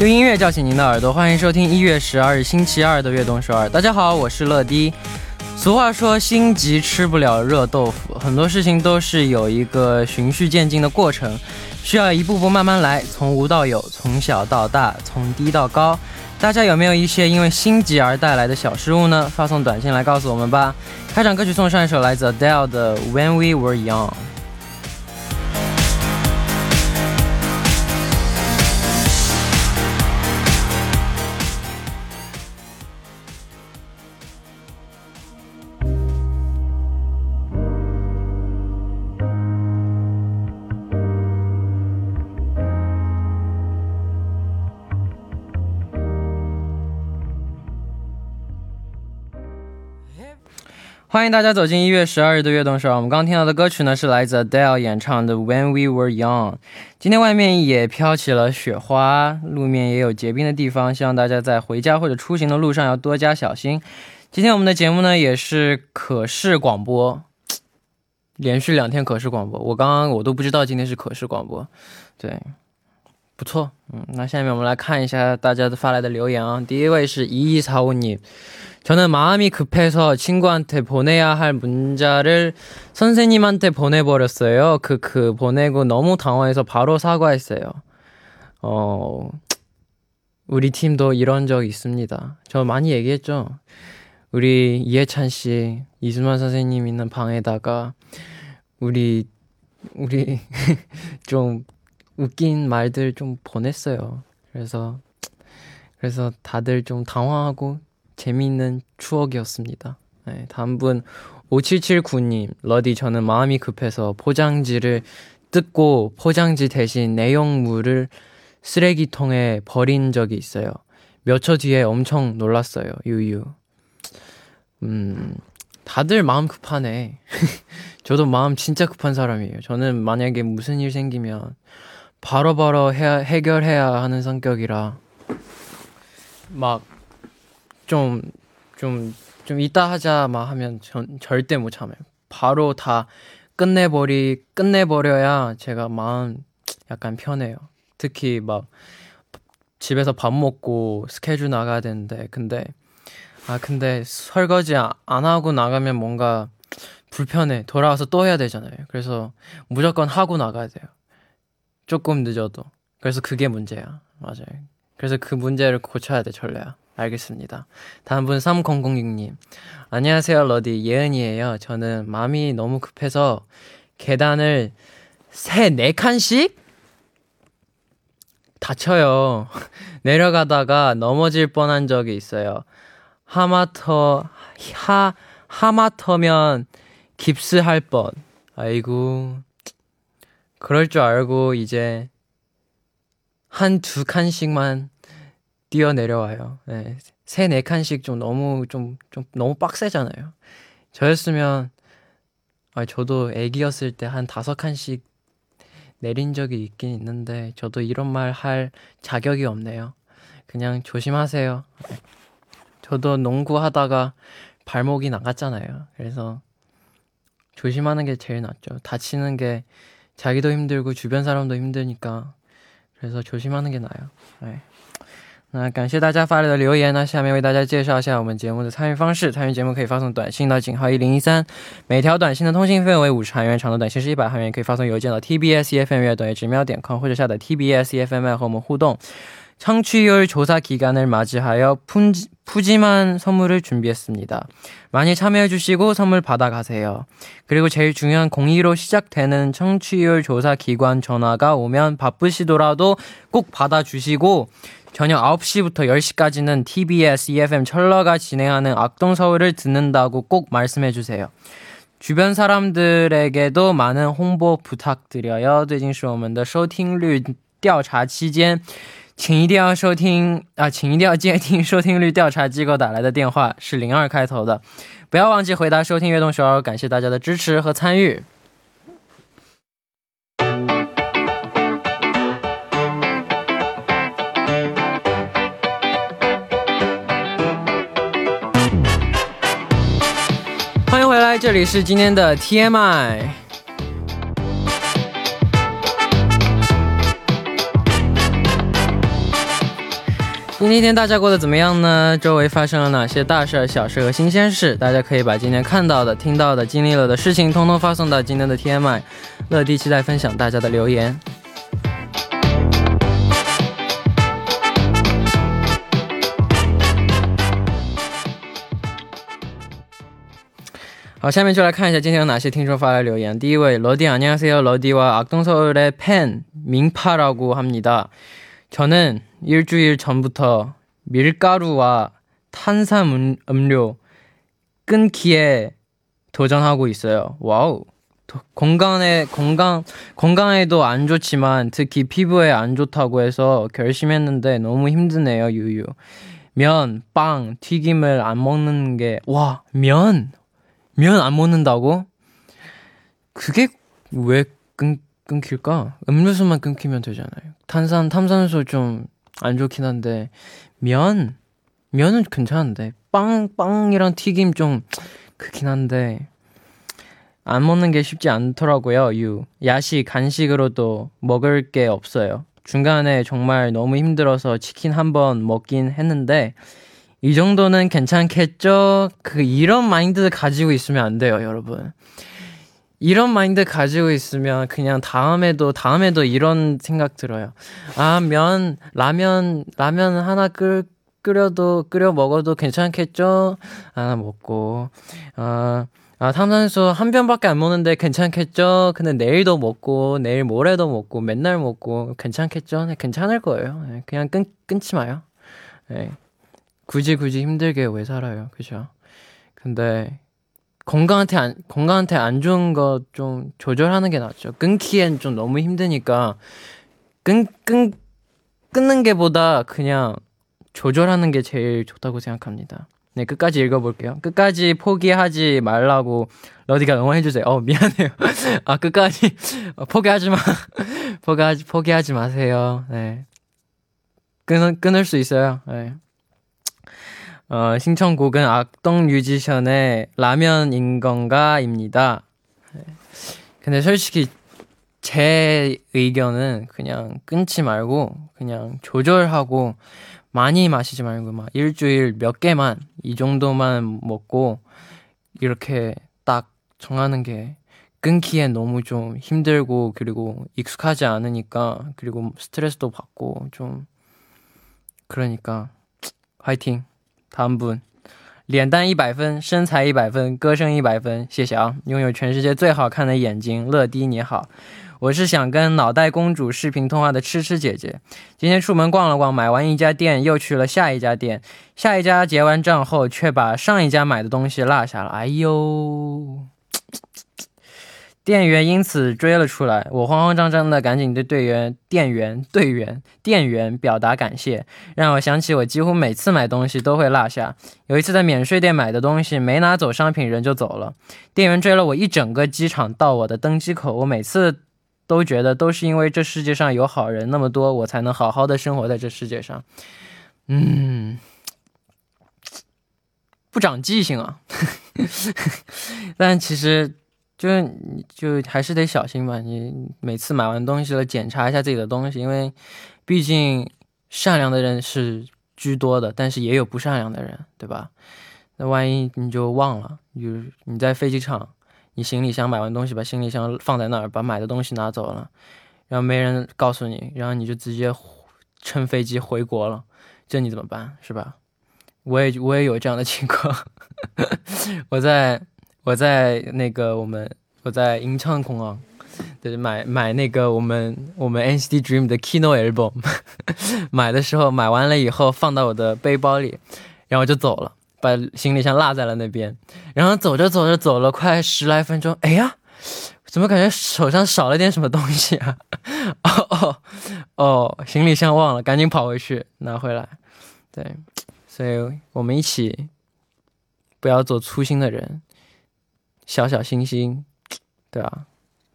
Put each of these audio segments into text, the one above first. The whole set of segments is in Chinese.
用音乐叫醒您的耳朵，欢迎收听一月十二日星期二的《悦动首尔》。大家好，我是乐迪。俗话说，心急吃不了热豆腐，很多事情都是有一个循序渐进的过程，需要一步步慢慢来，从无到有，从小到大，从低到高。大家有没有一些因为心急而带来的小失误呢？发送短信来告诉我们吧。开场歌曲送上一首来自 Adele 的《When We Were Young》。欢迎大家走进一月十二日的悦动首。我们刚听到的歌曲呢，是来自 Adele 演唱的《When We Were Young》。今天外面也飘起了雪花，路面也有结冰的地方，希望大家在回家或者出行的路上要多加小心。今天我们的节目呢，也是可视广播，连续两天可视广播。我刚刚我都不知道今天是可视广播，对。不错，嗯，那下面我们来看一下大家的发来的留言啊。第一位是一一草你， 저는 마음이 급해서 친구한테 보내야 할 문자를 선생님한테 보내버렸어요. 그, 그, 보내고 너무 당황해서 바로 사과했어요. 어, 우리 팀도 이런 적 있습니다. 저 많이 얘기했죠? 우리 이해찬 씨, 이수만 선생님 있는 방에다가 우리, 우리 좀 웃긴 말들 좀 보냈어요. 그래서, 그래서 다들 좀 당황하고 재미있는 추억이었습니다. 네, 다음 분 5779님, 러디 저는 마음이 급해서 포장지를 뜯고 포장지 대신 내용물을 쓰레기통에 버린 적이 있어요. 몇 초 뒤에 엄청 놀랐어요. 유유. 음, 다들 마음 급하네. 저도 마음 진짜 급한 사람이에요. 저는 만약에 무슨 일 생기면 바로바로 바로 해결해야 하는 성격이라 막 좀, 좀, 좀 이따 하자 막 하면 전, 절대 못 참아요. 바로 다 끝내버리, 끝내버려야 제가 마음 약간 편해요. 특히 막 집에서 밥 먹고 스케줄 나가야 되는데, 근데, 아, 근데 설거지 안 하고 나가면 뭔가 불편해. 돌아와서 또 해야 되잖아요. 그래서 무조건 하고 나가야 돼요. 조금 늦어도. 그래서 그게 문제야. 맞아요. 그래서 그 문제를 고쳐야 돼, 전래야. 알겠습니다. 다음 분 3006님. 안녕하세요, 러디. 예은이에요. 저는 마음이 너무 급해서 계단을 세, 네 칸씩? 다쳐요. 내려가다가 넘어질 뻔한 적이 있어요. 하마터, 하, 하마터면 깁스할 뻔. 아이고. 그럴 줄 알고 이제 한 두 칸씩만 뛰어 내려와요. 네. 세, 네 칸씩 좀 너무, 좀, 좀 너무 빡세잖아요. 저였으면, 아, 저도 애기였을 때 한 다섯 칸씩 내린 적이 있긴 있는데, 저도 이런 말 할 자격이 없네요. 그냥 조심하세요. 저도 농구 하다가 발목이 나갔잖아요. 그래서 조심하는 게 제일 낫죠. 다치는 게 자기도 힘들고 주변 사람도 힘드니까. 그래서 조심하는 게 나아요. 네. 那感谢大家发来的留言呢，下面为大家介绍一下我们节目的参与方式。参与节目可以发送短信到井号一零一三，每条短信的通信费用为五十韩元，长的短信是一百韩元。可以发送邮件到 tbs efm 乐短直瞄点 com 或者下载 tbs efm 和我们互动。 청취율조사기간을맞이하여푼푸짐한선물을준비했습니다많이참여해주시고선물받아가세요그리고제일중요한02로 시작되는 청취율 조사 기관 전화가 오면 바쁘시더라도 꼭 받아주시고 저녁 9시부터 10시까지는 TBS EFM 철러가 진행하는 악동서울을 듣는다고 꼭 말씀해주세요. 주변 사람들에게도 많은 홍보 부탁드려요. 最近是我们的收听率调查期间， 请一定要收听啊，请一定要接听收听率调查机构打来的电话是零二开头的。不要忘记回答收听悦动首尔，感谢大家的支持和参与。欢迎回来这里是今天的 TMI。今天一天大家过得怎么样呢？周围发生了哪些大事、小事和新鲜事？大家可以把今天看到的、听到的、经历了的事情，通通发送到今天的 TMI。乐迪期待分享大家的留言。好，下面就来看一下今天有哪些听众发来留言。第一位，러디안녕하세요러디와악동서울의팬민파라고합니다 저는 일주일 전부터 밀가루와 탄산 음료 끊기에 도전하고 있어요. 와우. 건강에 건강 건강에도 안 좋지만 특히 피부에 안 좋다고 해서 결심했는데 너무 힘드네요. 유유. 면, 빵, 튀김을 안 먹는 게 와, 면. 면 안 먹는다고? 그게 왜 끊, 끊길까? 음료수만 끊기면 되잖아요. 탄산 탄산수 좀 안 좋긴 한데 면 면은 괜찮은데 빵 빵이랑 튀김 좀 그렇긴 한데 안 먹는 게 쉽지 않더라고요. 유 야식 간식으로도 먹을 게 없어요. 중간에 정말 너무 힘들어서 치킨 한 번 먹긴 했는데 이 정도는 괜찮겠죠? 그 이런 마인드 가지고 있으면 안 돼요, 여러분. 이런 마인드 가지고 있으면 그냥 다음에도 다음에도 이런 생각 들어요. 아, 면 라면 라면 하나 끓 끓여도 끓여 먹어도 괜찮겠죠? 하나 먹고 아, 아 탄산수 한 병밖에 안 먹는데 괜찮겠죠? 근데 내일도 먹고 내일 모레도 먹고 맨날 먹고 괜찮겠죠? 네, 괜찮을 거예요. 네, 그냥 끊 끊지 마요. 네. 굳이 굳이 힘들게 왜 살아요, 그죠? 근데 건강한테 안, 건강한테 안 좋은 거 좀 조절하는 게 낫죠. 끊기엔 좀 너무 힘드니까 끊, 끊, 끊는 게보다 그냥 조절하는 게 제일 좋다고 생각합니다. 네, 끝까지 읽어볼게요. 끝까지 포기하지 말라고 러디가 응원해주세요. 어, 미안해요. 아, 끝까지 포기하지 마. 포기하지, 포기하지 마세요. 네. 끊, 끊을 수 있어요. 네. 어, 신청곡은 악동 뮤지션의 라면인 건가입니다. 네. 근데 솔직히 제 의견은 그냥 끊지 말고 그냥 조절하고 많이 마시지 말고 막 일주일 몇 개만 이 정도만 먹고 이렇게 딱 정하는 게 끊기엔 너무 좀 힘들고 그리고 익숙하지 않으니까 그리고 스트레스도 받고 좀 그러니까 화이팅 汤姆，脸蛋一百分，身材一百分，歌声一百分，谢谢啊！拥有全世界最好看的眼睛，乐迪你好，我是想跟脑袋公主视频通话的痴痴姐姐。今天出门逛了逛，买完一家店，又去了下一家店，下一家结完账后，却把上一家买的东西落下了，哎呦！店员因此追了出来，我慌慌张张的赶紧对队员、店员、队员、店员表达感谢，让我想起我几乎每次买东西都会落下。有一次在免税店买的东西，没拿走商品，人就走了，店员追了我一整个机场到我的登机口。我每次都觉得都是因为这世界上有好人那么多，我才能好好的生活在这世界上。嗯，不长记性啊，但其实。就是就还是得小心吧。你每次买完东西了，检查一下自己的东西，因为毕竟善良的人是居多的，但是也有不善良的人，对吧？那万一你就忘了，就你在飞机场，你行李箱买完东西，把行李箱放在那儿，把买的东西拿走了，然后没人告诉你，然后你就直接乘飞机回国了，这你怎么办？是吧？我也我也有这样的情况，我在。我在那个我们我在银昌空啊，对，买买那个我们我们 NCT Dream 的 Kino album，买的时候买完了以后放到我的背包里，然后就走了，把行李箱落在了那边，然后走着走着走了快十来分钟，哎呀，怎么感觉手上少了点什么东西啊？哦哦哦，行李箱忘了，赶紧跑回去拿回来。对，所以我们一起不要做粗心的人。小小星星，对啊，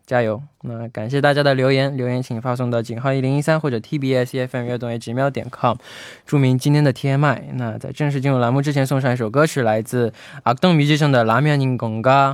加油！那感谢大家的留言，留言请发送到井号一零一三或者 TBS EFM 悦动 A 直瞄点 com，注明今天的 TMI。那在正式进入栏目之前，送上一首歌曲，来自阿东迷之声的《拉面宁贡嘎》。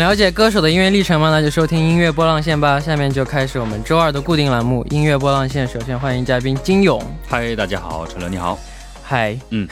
想了解歌手的音乐历程吗？那就收听音乐波浪线吧。下面就开始我们周二的固定栏目——音乐波浪线。首先欢迎嘉宾金勇。嗨，大家好，陈乐你好。嗨，嗯，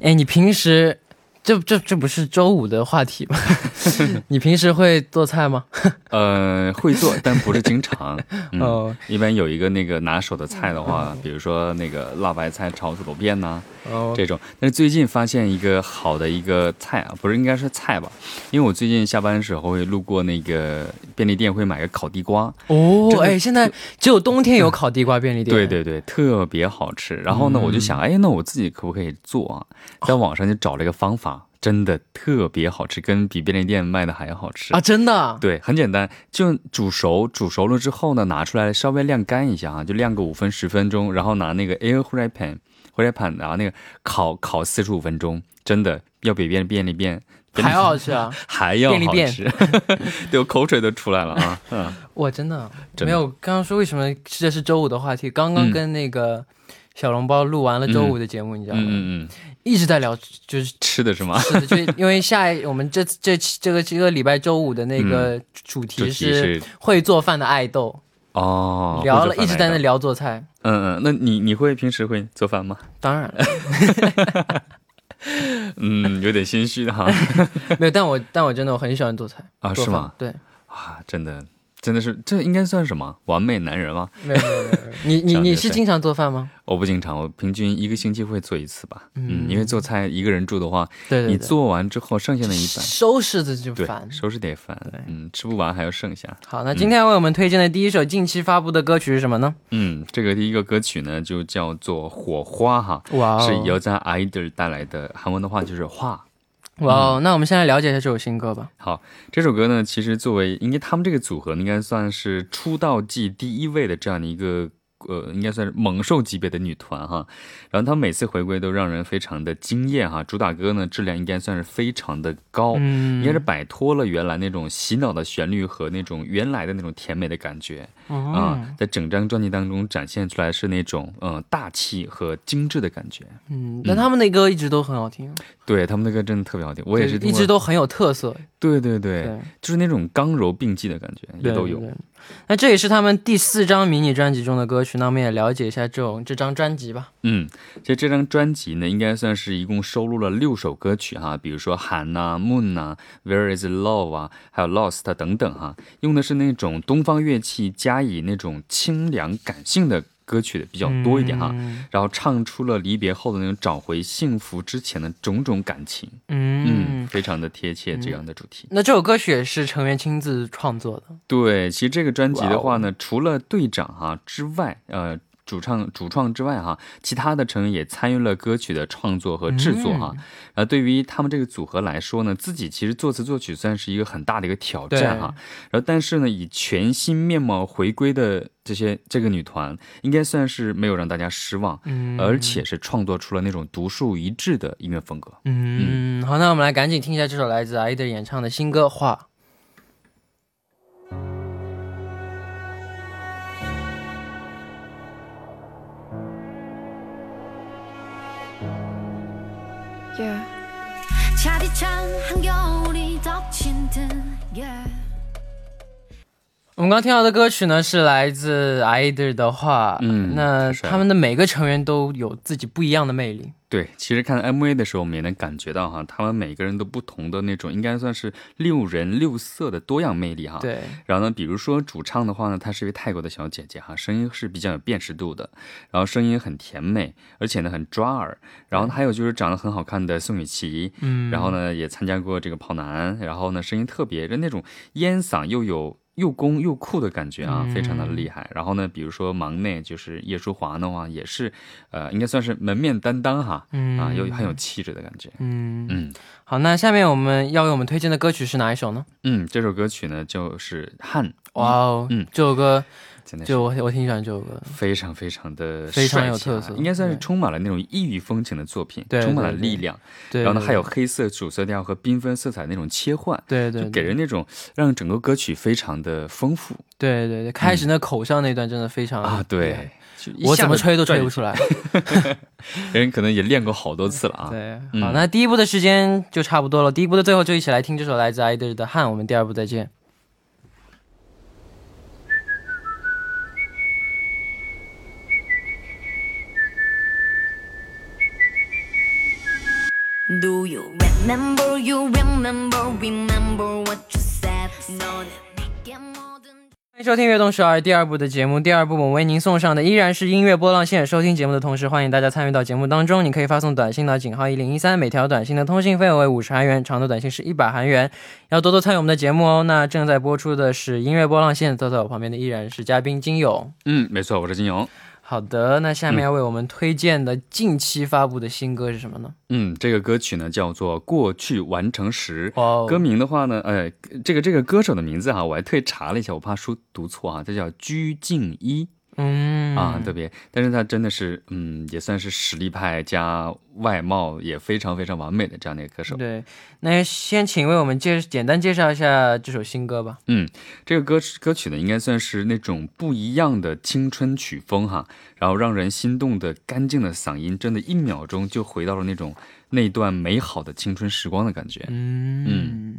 哎，你平时？这这这不是周五的话题吗？你平时会做菜吗？呃，会做，但不是经常。哦，一般有一个那个拿手的菜的话，比如说那个辣白菜炒土豆片呐，哦，这种。但是最近发现一个好的一个菜啊，不是应该是菜吧？因为我最近下班的时候会路过那个便利店，会买个烤地瓜。哦，哎，现在只有冬天有烤地瓜便利店。对对对，特别好吃。然后呢，我就想，哎，那我自己可不可以做啊？在网上就找了一个方法。真的特别好吃，跟比便利店卖的还要好吃啊！真的，对，很简单，就煮熟，煮熟了之后呢，拿出来稍微晾干一下啊，就晾个五分十分钟，然后拿那个 air fry pan，fry pan，然后那个烤烤四十五分钟，真的要比便便利店还要好吃啊，还要好吃，对我口水都出来了啊！嗯，我真的没有刚刚说为什么这是周五的话题，刚刚跟那个小笼包录完了周五的节目，你知道吗？嗯嗯。一直在聊，就是吃的是吗？是的，就因为下一我们这 这这个这个礼拜周五的那个主题是会做饭的爱豆哦，聊了一直在那聊做菜。嗯嗯，那你你会平时会做饭吗？当然，嗯，有点心虚的哈。没有，但我但我真的我很喜欢做菜啊，是吗？对啊，真的。真的是，这应该算什么完美男人吗？没有没有没有，你你你是经常做饭吗？我不经常，我平均一个星期会做一次吧。嗯，因为做菜一个人住的话，对你做完之后剩下的一半收拾的就烦，收拾得烦。嗯，吃不完还要剩下。好，那今天为我们推荐的第一首近期发布的歌曲是什么呢？嗯，这个第一个歌曲呢就叫做《火花》哈，哇，是由在 idol 带来的，韩文的话就是“画”。哇哦，那我们先来了解一下这首新歌吧。好，这首歌呢，其实作为，应该他们这个组合应该算是出道季第一位的这样的一个。呃，应该算是猛兽级别的女团哈，然后她每次回归都让人非常的惊艳哈。主打歌呢，质量应该算是非常的高，应该是摆脱了原来那种洗脑的旋律和那种原来的那种甜美的感觉啊，在整张专辑当中展现出来是那种嗯大气和精致的感觉。嗯，那他们的歌一直都很好听，对他们的歌真的特别好听，我也是一直都很有特色。对对对，就是那种刚柔并济的感觉也都有。那这也是他们第四张迷你专辑中的歌曲，那我们也了解一下这种这张专辑吧。嗯，其实这张专辑呢，应该算是一共收录了六首歌曲哈，比如说《寒》呐、《Moon》呐、《Where Is Love》啊，还有《Lost》等等哈，用的是那种东方乐器加以那种清凉感性的。歌曲的比较多一点哈，然后唱出了离别后的那种找回幸福之前的种种感情，嗯，非常的贴切这样的主题。那这首歌曲也是成员亲自创作的。对，其实这个专辑的话呢，除了队长哈之外，呃。主唱主创之外哈，其他的成员也参与了歌曲的创作和制作哈。呃，对于他们这个组合来说呢，自己其实作词作曲算是一个很大的一个挑战哈。然后，但是呢，以全新面貌回归的这些这个女团，应该算是没有让大家失望，嗯而且是创作出了那种独树一帜的音乐风格。嗯，好，那我们来赶紧听一下这首来自 IDE 演唱的新歌《画》。我们刚听到的歌曲呢，是来自 IDE 的话，嗯，那他们的每个成员都有自己不一样的魅力。对，其实看 MV 的时候，我们也能感觉到哈，他们每个人都不同的那种，应该算是六人六色的多样魅力哈。对。然后呢，比如说主唱的话呢，她是一位泰国的小姐姐哈，声音是比较有辨识度的，然后声音很甜美，而且呢很抓耳。然后还有就是长得很好看的宋雨琦，嗯，然后呢也参加过这个跑男，然后呢声音特别的那种烟嗓又有。又攻又酷的感觉啊，非常的厉害。然后呢，比如说忙内就是叶舒华的话，也是，呃，应该算是门面担当哈，嗯啊，又很有气质的感觉。嗯嗯，好，那下面我们要为我们推荐的歌曲是哪一首呢？嗯，这首歌曲呢就是《汉》。哇哦，嗯，这首歌真的是就我我挺喜欢这首歌。非常非常的非常有特色应该算是充满了那种异域风情的作品，对充满了对对力量。对，然后呢，还有黑色主色调和缤纷色彩那种切换，对对就给人那种让整个歌曲非常的丰富对对对，开始那口哨那段真的非常啊。对，我怎么吹都吹不出来。人可能也练过好多次了啊。对，嗯好，那第一部的时间就差不多了。第一部的最后就一起来听这首来自 IDOL 的《汗》，我们第二部再见。Do you remember? You remember? Remember what you said? That we get more than. 欢迎收听《悦动十二》第二部的节目。第二部我们为您送上的依然是音乐波浪线。收听节目的同时，欢迎大家参与到节目当中。你可以发送短信到井号一零一三，每条短信的通信费用为五十韩元，长的短信是一百韩元。要多多参与我们的节目哦。那正在播出的是音乐波浪线，坐在我旁边的依然是嘉宾金勇。嗯，没错，我是金勇。好的，那下面要为我们推荐的近期发布的新歌是什么呢？嗯，这个歌曲呢叫做《过去完成时》。哦歌名的话呢，呃，这个这个歌手的名字哈，我还特意查了一下，我怕说读错啊，他叫鞠婧祎嗯啊，特别，但是他真的是，嗯，也算是实力派加外貌也非常非常完美的这样的一个歌手。对，那先请为我们介简单介绍一下这首新歌吧。嗯，这个歌歌曲呢，应该算是那种不一样的青春曲风哈，然后让人心动的干净的嗓音，真的，一秒钟就回到了那种那段美好的青春时光的感觉。嗯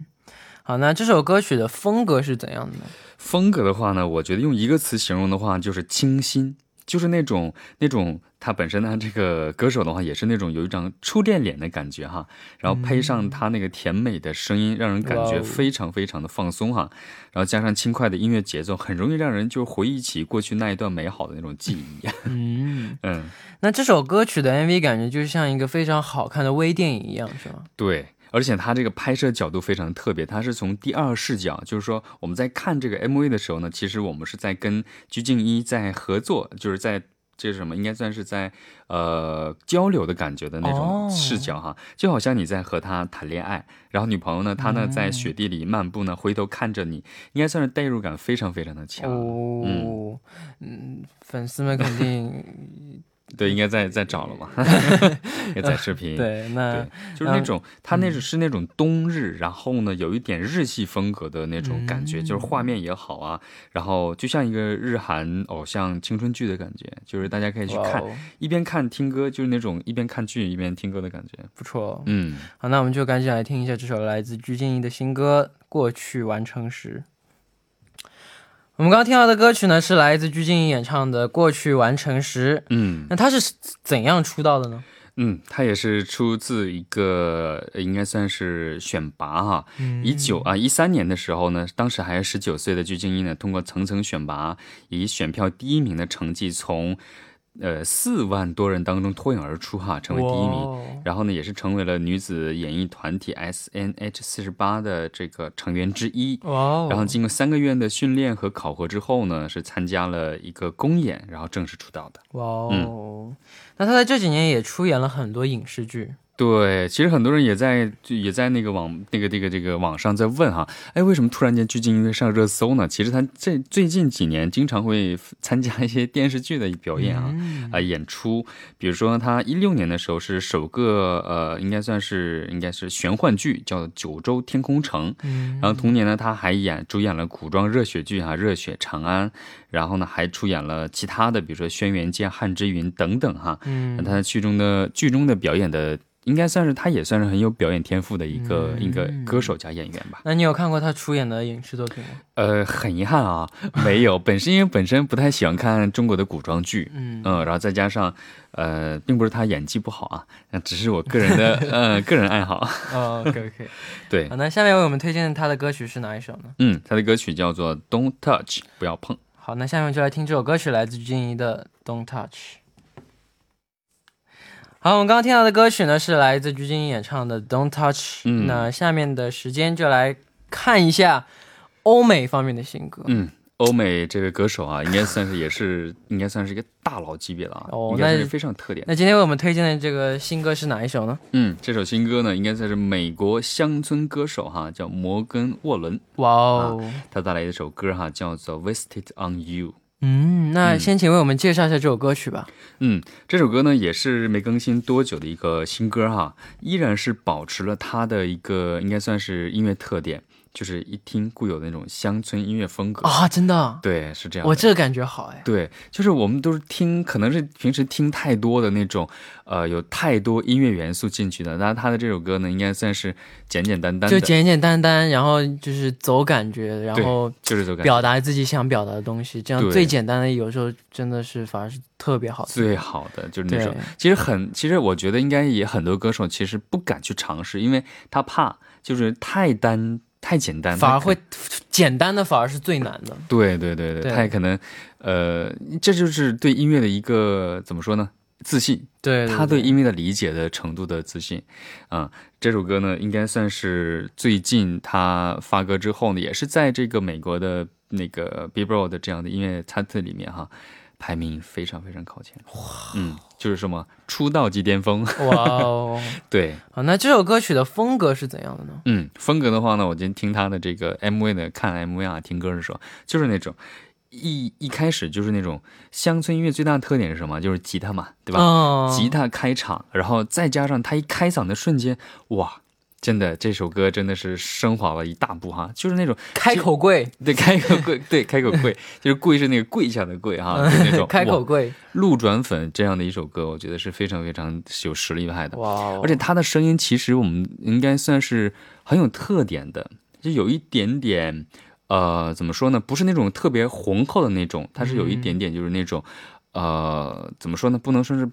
好，那这首歌曲的风格是怎样的呢？风格的话呢，我觉得用一个词形容的话，就是清新，就是那种那种他本身呢，这个歌手的话也是那种有一张初恋脸的感觉哈，然后配上他那个甜美的声音，让人感觉非常非常的放松哈，然后加上轻快的音乐节奏，很容易让人就回忆起过去那一段美好的那种记忆。嗯，嗯，那这首歌曲的 MV 感觉就像一个非常好看的微电影一样，是吗？对。而且他这个拍摄角度非常特别，他是从第二视角，就是说我们在看这个 MV 的时候呢，其实我们是在跟鞠婧祎在合作，就是在这是什么，应该算是在呃交流的感觉的那哦。种视角哈，就好像你在和他谈恋爱，然后女朋友呢，她呢在雪地里漫步呢，回头看着你，应该算是代入感非常非常的强。哦，嗯，粉丝们肯定对，应该在在找了嘛，应该在视频。对，那对，就是那种，它那种是那种冬日，然后呢，有一点日系风格的那种感觉，就是画面也好啊，然后就像一个日韩偶像青春剧的感觉，就是大家可以去看，哦一边看听歌，就是那种一边看剧一边听歌的感觉。不错。嗯，好，那我们就赶紧来听一下这首来自鞠婧祎的新歌《过去完成时》。我们刚刚听到的歌曲呢，是来自鞠婧祎演唱的《过去完成时》。嗯那她是怎样出道的呢？嗯，他也是出自一个呃应该算是选拔哈，一九啊一三年的时候呢，当时还是十九岁的鞠婧祎呢，通过层层选拔，以选票第一名的成绩从呃四万多人当中脱颖而出哈，成为第一名。然后呢，也是成为了女子演艺团体 S N H 四十八的这个成员之一。哇哦！然后经过三个月的训练和考核之后呢，是参加了一个公演，然后正式出道的。哇哦！那他在这几年也出演了很多影视剧。对，其实很多人也在就也在那个网那个这个这个网上在问哈，哎，为什么突然间鞠婧祎会上热搜呢？其实她这最近几年经常会参加一些电视剧的表演啊，啊、演出。比如说她一六年的时候是首个呃，应该算是应该是玄幻剧，叫《九州天空城》。嗯然后同年呢，她还演主演了古装热血剧啊，《热血长安》，然后呢还出演了其他的，比如说《轩辕剑》《汉之云》等等哈。嗯那他剧中的剧中的表演的，应该算是他也算是很有表演天赋的一个、嗯一个歌手加演员吧。那你有看过他出演的影视作品吗？呃，很遗憾啊，没有。本身因为本身不太喜欢看中国的古装剧，嗯嗯、然后再加上呃，并不是他演技不好啊，那只是我个人的 呃个人爱好。哦，OK OK。对好，，那下面为我们推荐他的歌曲是哪一首呢？嗯，他的歌曲叫做《Don't Touch》，不要碰。好，那下面就来听这首歌曲，来自鞠婧祎的《Don't Touch》。好，我们刚刚听到的歌曲呢是来自鞠婧祎演唱的《Don't Touch》。嗯那下面的时间就来看一下欧美方面的新歌。嗯，欧美这位歌手啊，应该算是也是 应该算是一个大佬级别了啊，哦那应该是非常有特点。那今天为我们推荐的这个新歌是哪一首呢？嗯，这首新歌呢，应该算是美国乡村歌手哈，叫摩根·沃伦，哇哦，他带来一首歌哈，叫做《Wasted on You》。嗯，那嗯先请为我们介绍一下这首歌曲吧。嗯，这首歌呢也是没更新多久的一个新歌哈，依然是保持了它的一个应该算是音乐特点，就是一听固有的那种乡村音乐风格。啊，真的，对，是这样。我这个感觉好哎。对，就是我们都是听，可能是平时听太多的那种，呃，有太多音乐元素进去的。那他的这首歌呢，应该算是简简单单的，就简简单单，然后就是走感觉，然后就是走感觉。表达自己想表达的东西，这样最简单的有时候真的是反而是特别好。最好的就是那种，其实很，其实我觉得应该也很多歌手其实不敢去尝试，因为他怕就是太单太简单，反而会简单的反而是最难的。对对对对，对他也可能呃，这就是对音乐的一个怎么说呢？自信，对他对音乐的理解的程度的自信，啊、这首歌呢，应该算是最近他发歌之后呢，也是在这个美国的那个 Billboard 的这样的音乐餐特里面哈，排名非常非常靠前。哇，嗯，就是什么出道即巅峰，哇哦！对，啊，那这首歌曲的风格是怎样的呢？嗯，风格的话呢，我今天听他的这个 MV 呢，看 MV 啊，听歌的时候，就是那种一一开始就是那种乡村音乐最大的特点是什么？就是吉他嘛，对吧？哦吉他开场，然后再加上他一开嗓的瞬间，哇！真的，这首歌真的是升华了一大步哈，就是那种开口跪，对开口跪，对开口跪，就是跪是那个跪下的跪哈，就那种 开口跪，路转粉这样的一首歌，我觉得是非常非常有实力派的。哇哦！而且他的声音其实我们应该算是很有特点的，就有一点点，呃，怎么说呢？不是那种特别浑厚的那种，它是有一点点就是那种，呃，怎么说呢？不能说是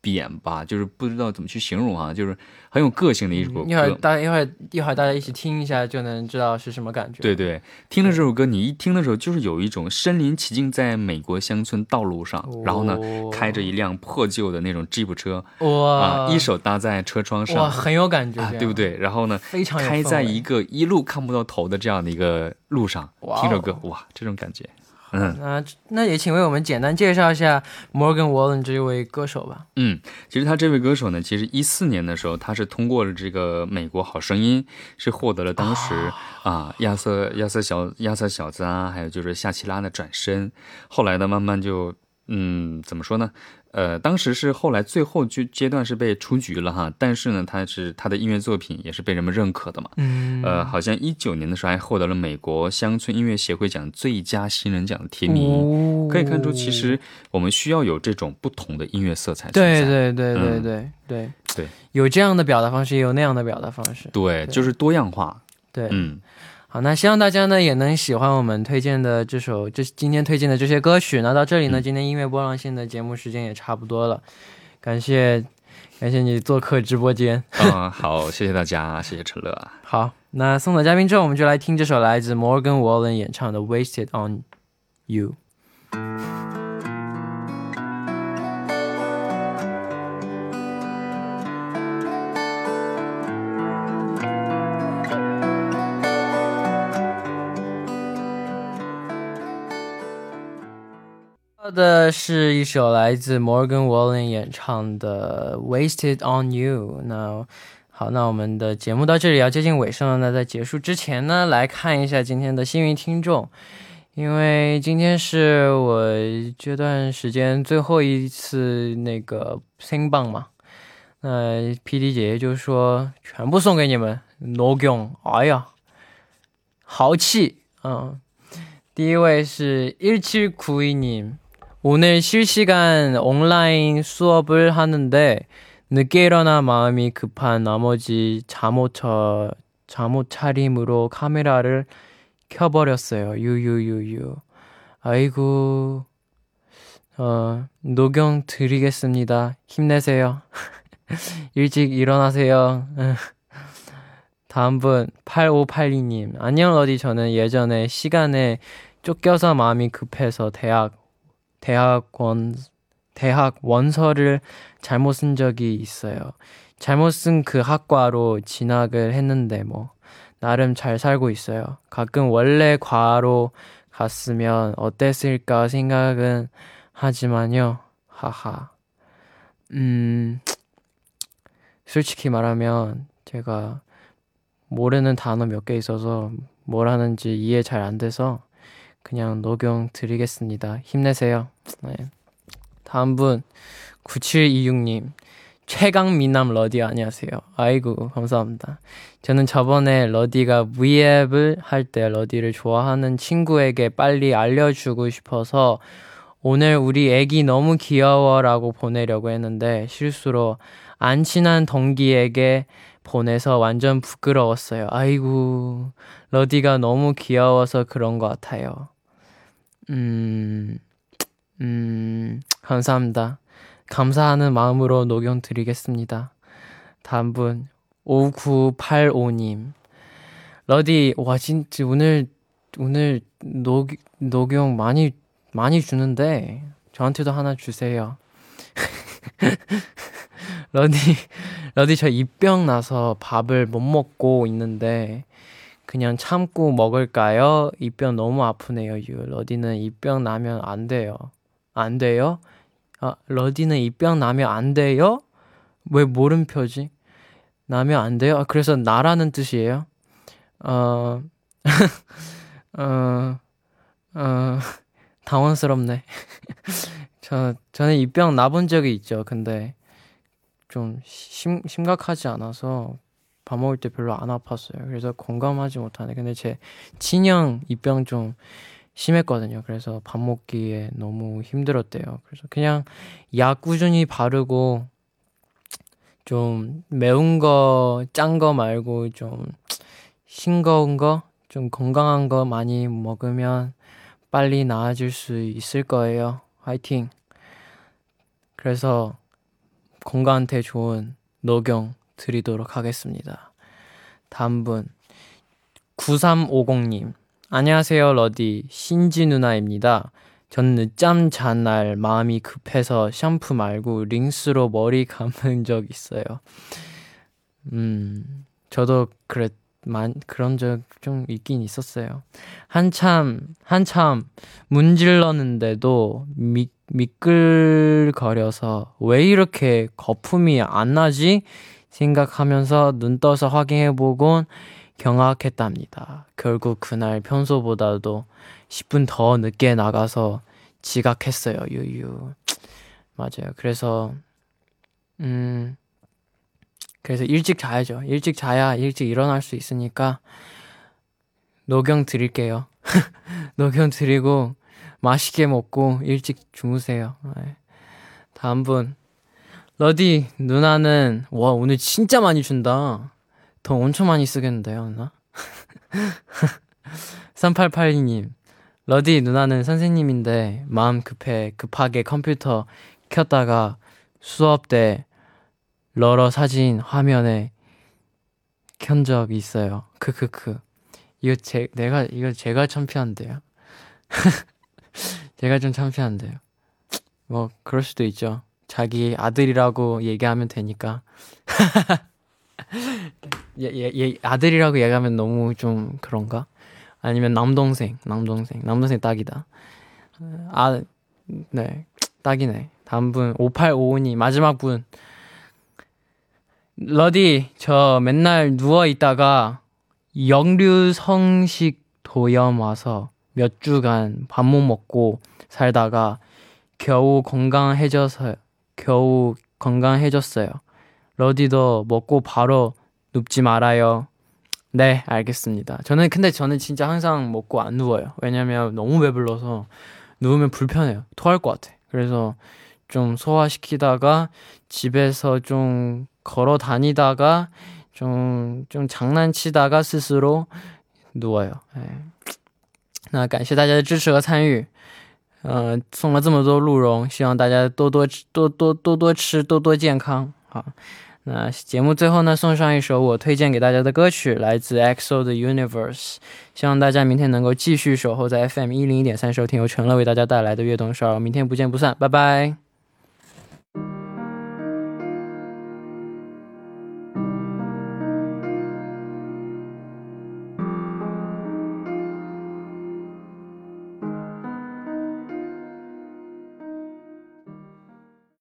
扁吧，就是不知道怎么去形容啊，就是很有个性的一首歌一会儿。大家一会儿一会儿大家一起听一下，就能知道是什么感觉。对对，听了这首歌，你一听的时候，就是有一种身临其境在美国乡村道路上，然后呢，哦开着一辆破旧的那种吉普车哇啊，一手搭在车窗上哇，上很有感觉啊，对不？对？然后呢，非常开在一个一路看不到头的这样的一个路上，听首歌，哇，这种感觉，嗯。那那也请为我们简单介绍一下 Morgan Wallen 这位歌手吧。嗯，其实他这位歌手呢，其实一四年的时候，他是通过了这个美国好声音，是获得了当时啊亚瑟亚瑟小亚瑟小子啊，还有就是夏奇拉的转身，后来呢，慢慢就嗯，怎么说呢？呃，当时是后来最后阶阶段是被出局了哈，但是呢，他是他的音乐作品也是被人们认可的嘛。嗯，呃，好像一九年的时候还获得了美国乡村音乐协会奖最佳新人奖的提名。哦可以看出，其实我们需要有这种不同的音乐色彩存对在。对对对嗯对对对有这样的表达方式，也有那样的表达方式。对就是多样化。对，嗯，好，那希望大家呢也能喜欢我们推荐的这首，这今天推荐的这些歌曲。那到这里呢，嗯今天音乐波浪线的节目时间也差不多了，感谢感谢你做客直播间。嗯、好，谢谢大家，谢谢陈乐啊。好，那送走嘉宾之后，我们就来听这首来自 Morgan Wallen 演唱的《Wasted on You》。的是一首来自 Morgan Wallen 演唱的《Wasted on You》。那好，那我们的节目到这里要接近尾声了。那在结束之前呢，来看一下今天的幸运听众，因为今天是我这段时间最后一次那个升榜嘛。那 PD 姐姐就说全部送给你们。罗勇，哎呀，豪气嗯！第一位是 Ichikuin。 오늘 실시간 온라인 수업을 하는데 늦게 일어나 마음이 급한 나머지 잠옷 차, 잠옷 차림으로 카메라를 켜버렸어요. 유유유유. 아이고, 어, 노경 드리겠습니다. 힘내세요. 일찍 일어나세요. 다음 분 8582님 안녕 러디 저는 예전에 시간에 쫓겨서 마음이 급해서 대학 대학원 대학 원서를 잘못 쓴 적이 있어요. 잘못 쓴 그 학과로 진학을 했는데 뭐 나름 잘 살고 있어요. 가끔 원래 과로 갔으면 어땠을까 생각은 하지만요. 하하. 음 솔직히 말하면 제가 모르는 단어 몇 개 있어서 뭘 하는지 이해 잘 안 돼서 그냥 녹용 드리겠습니다. 힘내세요. 네. 다음 분 9726님 최강 미남 러디 안녕하세요. 아이고 감사합니다. 저는 저번에 러디가 V앱을 할 때 러디를 좋아하는 친구에게 빨리 알려주고 싶어서 오늘 우리 애기 너무 귀여워라고 보내려고 했는데 실수로 안 친한 동기에게 보내서 완전 부끄러웠어요. 아이고 러디가 너무 귀여워서 그런 것 같아요. 음, 음, 감사합니다. 감사하는 마음으로 녹용 드리겠습니다. 다음 분, 5985님. 러디, 와, 진짜 오늘, 오늘 녹, 녹용 많이, 많이 주는데, 저한테도 하나 주세요. 러디, 러디, 저 입병 나서 밥을 못 먹고 있는데, 그냥 참고 먹을까요? 입병 너무 아프네요, 유. 러디는 입병 나면 안 돼요. 안 돼요? 아, 러디는 입병 나면 안 돼요? 왜 모른표지? 나면 안 돼요? 아, 그래서 나라는 뜻이에요? 어, 어, 어, 당황스럽네. 저, 저는 입병 나본 적이 있죠. 근데 좀 심, 심각하지 않아서 밥 먹을 때 별로 안 아팠어요. 그래서 공감하지 못하네. 근데 제 친형 입병 좀 심했거든요. 그래서 밥 먹기에 너무 힘들었대요. 그래서 그냥 약 꾸준히 바르고 좀 매운 거, 짠 거 말고 좀 싱거운 거, 좀 건강한 거 많이 먹으면 빨리 나아질 수 있을 거예요. 화이팅! 그래서 건강한테 좋은 녹용 드리도록 하겠습니다. 다음 분 9350님 안녕하세요 러디 신지 누나입니다. 전 늦잠 잔 날 마음이 급해서 샴푸 말고 링스로 머리 감은 적 있어요. 음 저도 그랬 만 그런 적 좀 있긴 있었어요. 한참 한참 문질렀는데도 미, 미끌거려서 왜 이렇게 거품이 안 나지 생각하면서 눈 떠서 확인해보곤 경악했답니다. 결국 그날 평소보다도 10분 더 늦게 나가서 지각했어요. 유유. 맞아요. 그래서 음 그래서 일찍 자야죠. 일찍 자야 일찍 일어날 수 있으니까 녹용 드릴게요. 녹용 드리고 맛있게 먹고 일찍 주무세요. 네. 다음 분. 러디 누나는 와 오늘 진짜 많이 준다. 돈 엄청 많이 쓰겠는데요, 누나? 3882님. 러디 누나는 선생님인데 마음 급해 급하게 컴퓨터 켰다가 수업 때 러러 사진 화면에 켠 적이 있어요. 크크크. 이거 제 내가 이거 제가 창피한데요. 제가 좀 창피한데요. 뭐 그럴 수도 있죠. 자기 아들이라고 얘기하면 되니까. 얘, 얘, 얘 아들이라고 얘기하면 너무 좀 그런가? 아니면 남동생, 남동생, 남동생 딱이다. 아, 네, 딱이네. 다음 분, 5855님, 마지막 분. 러디, 저 맨날 누워있다가 역류성식 도염 와서 몇 주간 밥 못 먹고 살다가 겨우 건강해져서, 겨우 건강해졌어요. 러디도 먹고 바로 눕지 말아요. 네, 알겠습니다. 저는 근데 저는 진짜 항상 먹고 안 누워요. 왜냐면 너무 배불러서 누우면 불편해요. 토할 것 같아. 그래서 좀 소화시키다가 집에서 좀 걸어 다니다가 좀, 좀 장난치다가 스스로 누워요. 那感谢大家的支持和参与， 呃，送了这么多鹿茸，希望大家多多多多多多吃，多多健康。好，那节目最后呢，送上一首我推荐给大家的歌曲，来自 EXO 的 Universe。希望大家明天能够继续守候在 FM 一零一点三收听由陈乐为大家带来的悦动少儿，明天不见不散，拜拜。